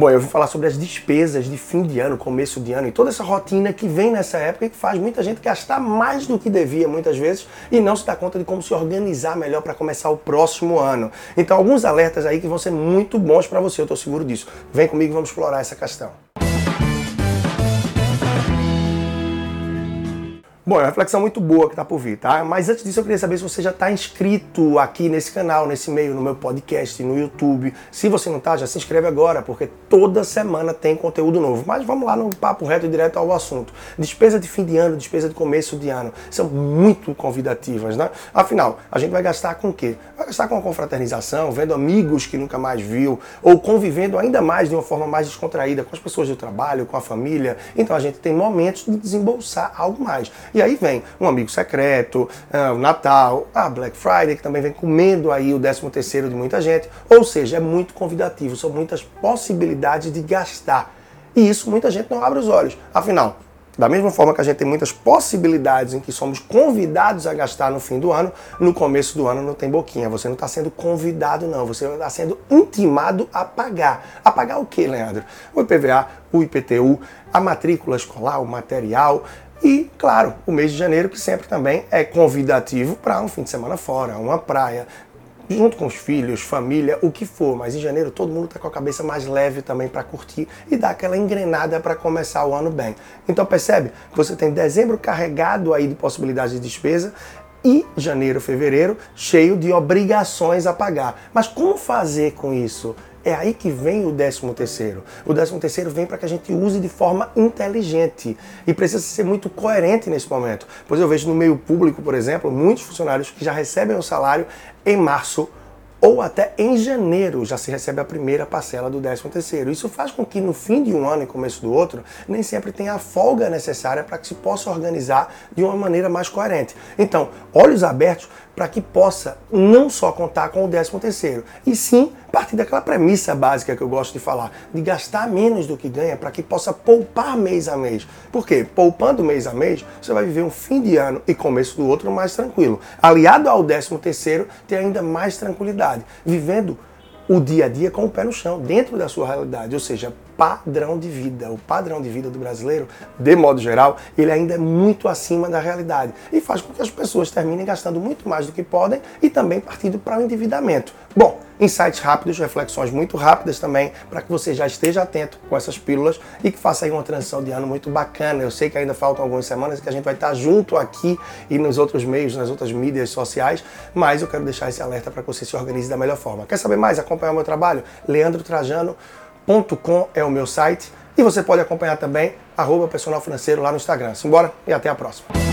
Bom, eu vim falar sobre as despesas de fim de ano, começo de ano e toda essa rotina que vem nessa época e que faz muita gente gastar mais do que devia muitas vezes e não se dá conta de como se organizar melhor para começar o próximo ano. Então, alguns alertas aí que vão ser muito bons para você, eu estou seguro disso. Vem comigo vamos explorar essa questão. Bom, é uma reflexão muito boa que está por vir, tá? Mas antes disso eu queria saber se você já está inscrito aqui nesse canal, nesse meio, no meu podcast, no YouTube. Se você não está, já se inscreve agora, porque toda semana tem conteúdo novo. Mas vamos lá no papo reto e direto ao assunto. Despesa de fim de ano, despesa de começo de ano, são muito convidativas, né? Afinal, a gente vai gastar com o quê? Vai gastar com a confraternização, vendo amigos que nunca mais viu, ou convivendo ainda mais de uma forma mais descontraída com as pessoas do trabalho, com a família. Então a gente tem momentos de desembolsar algo mais. E e aí vem um amigo secreto, uh, o Natal, a Black Friday, que também vem comendo aí o 13 terceiro de muita gente. Ou seja, é muito convidativo, são muitas possibilidades de gastar. E isso muita gente não abre os olhos. Afinal, da mesma forma que a gente tem muitas possibilidades em que somos convidados a gastar no fim do ano, no começo do ano não tem boquinha. Você não está sendo convidado, não. Você está sendo intimado a pagar. A pagar o que, Leandro? O IPVA, o IPTU, a matrícula escolar, o material, e, claro, o mês de janeiro, que sempre também é convidativo para um fim de semana fora, uma praia, junto com os filhos, família, o que for. Mas em janeiro todo mundo está com a cabeça mais leve também para curtir e dar aquela engrenada para começar o ano bem. Então percebe que você tem dezembro carregado aí de possibilidades de despesa e janeiro, fevereiro cheio de obrigações a pagar. Mas como fazer com isso? É aí que vem o 13 terceiro. O 13 terceiro vem para que a gente use de forma inteligente e precisa ser muito coerente nesse momento. Pois eu vejo no meio público, por exemplo, muitos funcionários que já recebem o salário em março ou até em janeiro já se recebe a primeira parcela do 13 terceiro. Isso faz com que no fim de um ano e começo do outro, nem sempre tenha a folga necessária para que se possa organizar de uma maneira mais coerente. Então, olhos abertos para que possa não só contar com o 13 terceiro, e sim partir daquela premissa básica que eu gosto de falar, de gastar menos do que ganha para que possa poupar mês a mês. Por quê? Poupando mês a mês, você vai viver um fim de ano e começo do outro mais tranquilo. Aliado ao 13 terceiro, ter ainda mais tranquilidade, vivendo o dia a dia com o pé no chão, dentro da sua realidade, ou seja, padrão de vida. O padrão de vida do brasileiro, de modo geral, ele ainda é muito acima da realidade e faz com que as pessoas terminem gastando muito mais do que podem e também partindo para o endividamento. Bom, insights rápidos, reflexões muito rápidas também, para que você já esteja atento com essas pílulas e que faça aí uma transição de ano muito bacana. Eu sei que ainda faltam algumas semanas que a gente vai estar junto aqui e nos outros meios, nas outras mídias sociais, mas eu quero deixar esse alerta para que você se organize da melhor forma. Quer saber mais? Acompanhar o meu trabalho? leandrotrajano.com é o meu site e você pode acompanhar também arroba personal financeiro lá no Instagram. Simbora e até a próxima.